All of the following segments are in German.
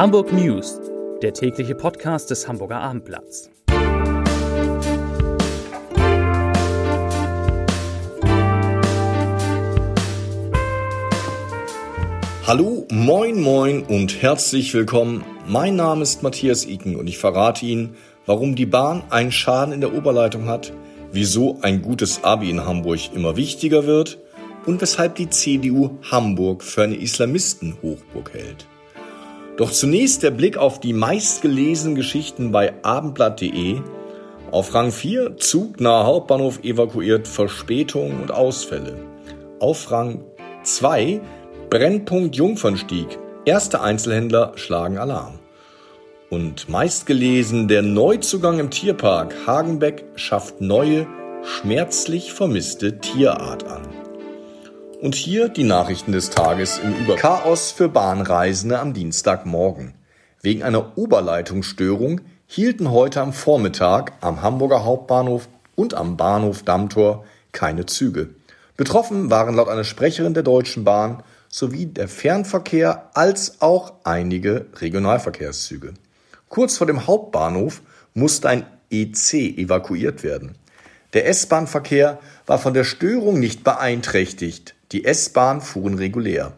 Hamburg News, der tägliche Podcast des Hamburger Abendblatts. Hallo, moin, moin und herzlich willkommen. Mein Name ist Matthias Iken und ich verrate Ihnen, warum die Bahn einen Schaden in der Oberleitung hat, wieso ein gutes Abi in Hamburg immer wichtiger wird und weshalb die CDU Hamburg für eine Islamistenhochburg hält. Doch zunächst der Blick auf die meistgelesenen Geschichten bei abendblatt.de. Auf Rang 4 Zug nahe Hauptbahnhof evakuiert Verspätungen und Ausfälle. Auf Rang 2 Brennpunkt Jungfernstieg. Erste Einzelhändler schlagen Alarm. Und meistgelesen der Neuzugang im Tierpark Hagenbeck schafft neue, schmerzlich vermisste Tierart an. Und hier die Nachrichten des Tages im Über Chaos für Bahnreisende am Dienstagmorgen. Wegen einer Oberleitungsstörung hielten heute am Vormittag am Hamburger Hauptbahnhof und am Bahnhof Dammtor keine Züge. Betroffen waren laut einer Sprecherin der Deutschen Bahn sowie der Fernverkehr als auch einige Regionalverkehrszüge. Kurz vor dem Hauptbahnhof musste ein EC evakuiert werden. Der S-Bahn-Verkehr war von der Störung nicht beeinträchtigt. Die S-Bahn fuhren regulär.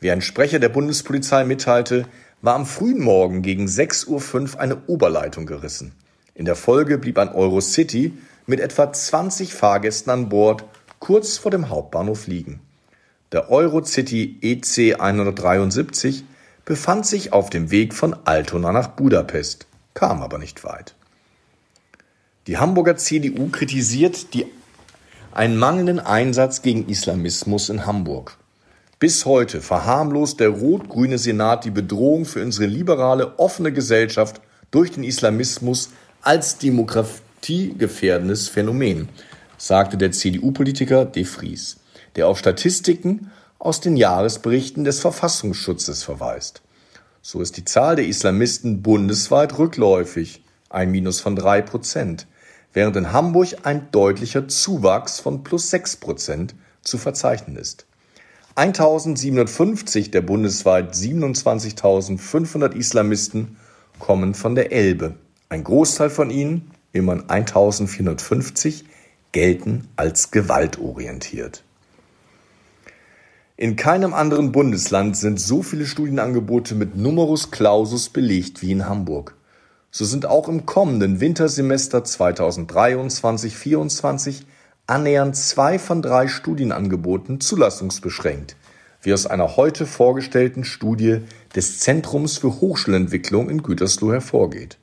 Wie ein Sprecher der Bundespolizei mitteilte, war am frühen Morgen gegen 6.05 Uhr eine Oberleitung gerissen. In der Folge blieb ein Eurocity mit etwa 20 Fahrgästen an Bord kurz vor dem Hauptbahnhof liegen. Der Eurocity EC 173 befand sich auf dem Weg von Altona nach Budapest, kam aber nicht weit. Die Hamburger CDU kritisiert die einen mangelnden Einsatz gegen Islamismus in Hamburg. Bis heute verharmlost der rot-grüne Senat die Bedrohung für unsere liberale, offene Gesellschaft durch den Islamismus als demokratiegefährdendes Phänomen, sagte der CDU-Politiker De Vries, der auf Statistiken aus den Jahresberichten des Verfassungsschutzes verweist. So ist die Zahl der Islamisten bundesweit rückläufig, ein Minus von drei Prozent während in Hamburg ein deutlicher Zuwachs von plus 6 Prozent zu verzeichnen ist. 1750 der bundesweit 27.500 Islamisten kommen von der Elbe. Ein Großteil von ihnen, immerhin 1450, gelten als gewaltorientiert. In keinem anderen Bundesland sind so viele Studienangebote mit Numerus Clausus belegt wie in Hamburg. So sind auch im kommenden Wintersemester 2023/24 annähernd zwei von drei Studienangeboten zulassungsbeschränkt, wie aus einer heute vorgestellten Studie des Zentrums für Hochschulentwicklung in Gütersloh hervorgeht.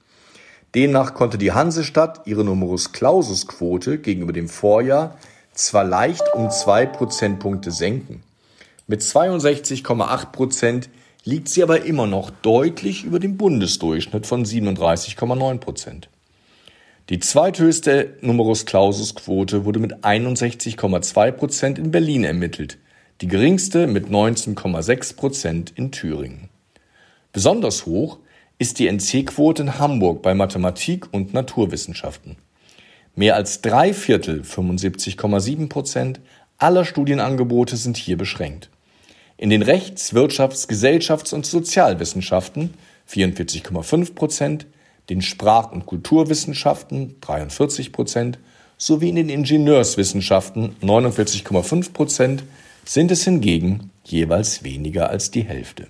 Demnach konnte die Hansestadt ihre Numerus Clausus Quote gegenüber dem Vorjahr zwar leicht um zwei Prozentpunkte senken. Mit 62,8 Prozent liegt sie aber immer noch deutlich über dem Bundesdurchschnitt von 37,9 Prozent. Die zweithöchste Numerus Clausus Quote wurde mit 61,2 Prozent in Berlin ermittelt, die geringste mit 19,6 Prozent in Thüringen. Besonders hoch ist die NC-Quote in Hamburg bei Mathematik und Naturwissenschaften. Mehr als drei Viertel, 75,7 Prozent aller Studienangebote sind hier beschränkt. In den Rechts-, Wirtschafts-, Gesellschafts- und Sozialwissenschaften 44,5 Prozent, den Sprach- und Kulturwissenschaften 43 Prozent sowie in den Ingenieurswissenschaften 49,5 Prozent sind es hingegen jeweils weniger als die Hälfte.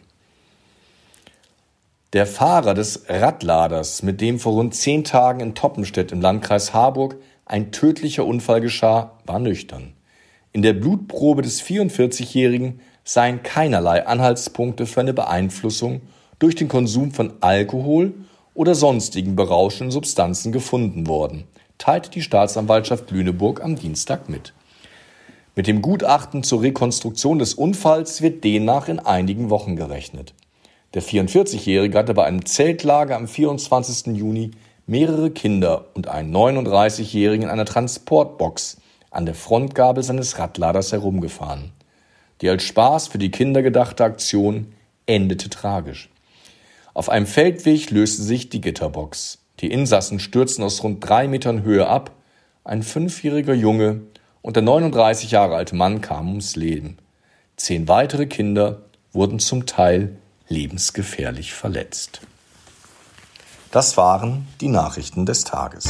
Der Fahrer des Radladers, mit dem vor rund zehn Tagen in Toppenstedt im Landkreis Harburg ein tödlicher Unfall geschah, war nüchtern. In der Blutprobe des 44-Jährigen seien keinerlei Anhaltspunkte für eine Beeinflussung durch den Konsum von Alkohol oder sonstigen berauschenden Substanzen gefunden worden, teilte die Staatsanwaltschaft Lüneburg am Dienstag mit. Mit dem Gutachten zur Rekonstruktion des Unfalls wird demnach in einigen Wochen gerechnet. Der 44-Jährige hatte bei einem Zeltlager am 24. Juni mehrere Kinder und einen 39-Jährigen in einer Transportbox an der Frontgabel seines Radladers herumgefahren. Die als Spaß für die Kinder gedachte Aktion endete tragisch. Auf einem Feldweg löste sich die Gitterbox. Die Insassen stürzten aus rund drei Metern Höhe ab. Ein fünfjähriger Junge und der 39 Jahre alte Mann kamen ums Leben. Zehn weitere Kinder wurden zum Teil lebensgefährlich verletzt. Das waren die Nachrichten des Tages.